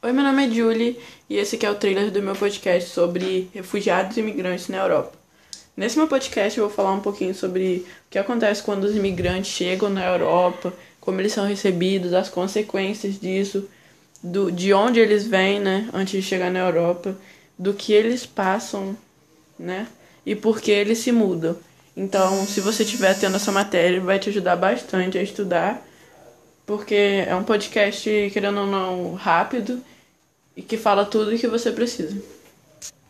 Oi, meu nome é Julie e esse é o trailer do meu podcast sobre refugiados e imigrantes na Europa. Nesse meu podcast eu vou falar um pouquinho sobre o que acontece quando os imigrantes chegam na Europa, como eles são recebidos, as consequências disso, do, de onde eles vêm, né, antes de chegar na Europa, do que eles passam, né, e por que eles se mudam. Então, se você estiver tendo essa matéria, vai te ajudar bastante a estudar, porque é um podcast, querendo ou não, rápido e que fala tudo que você precisa.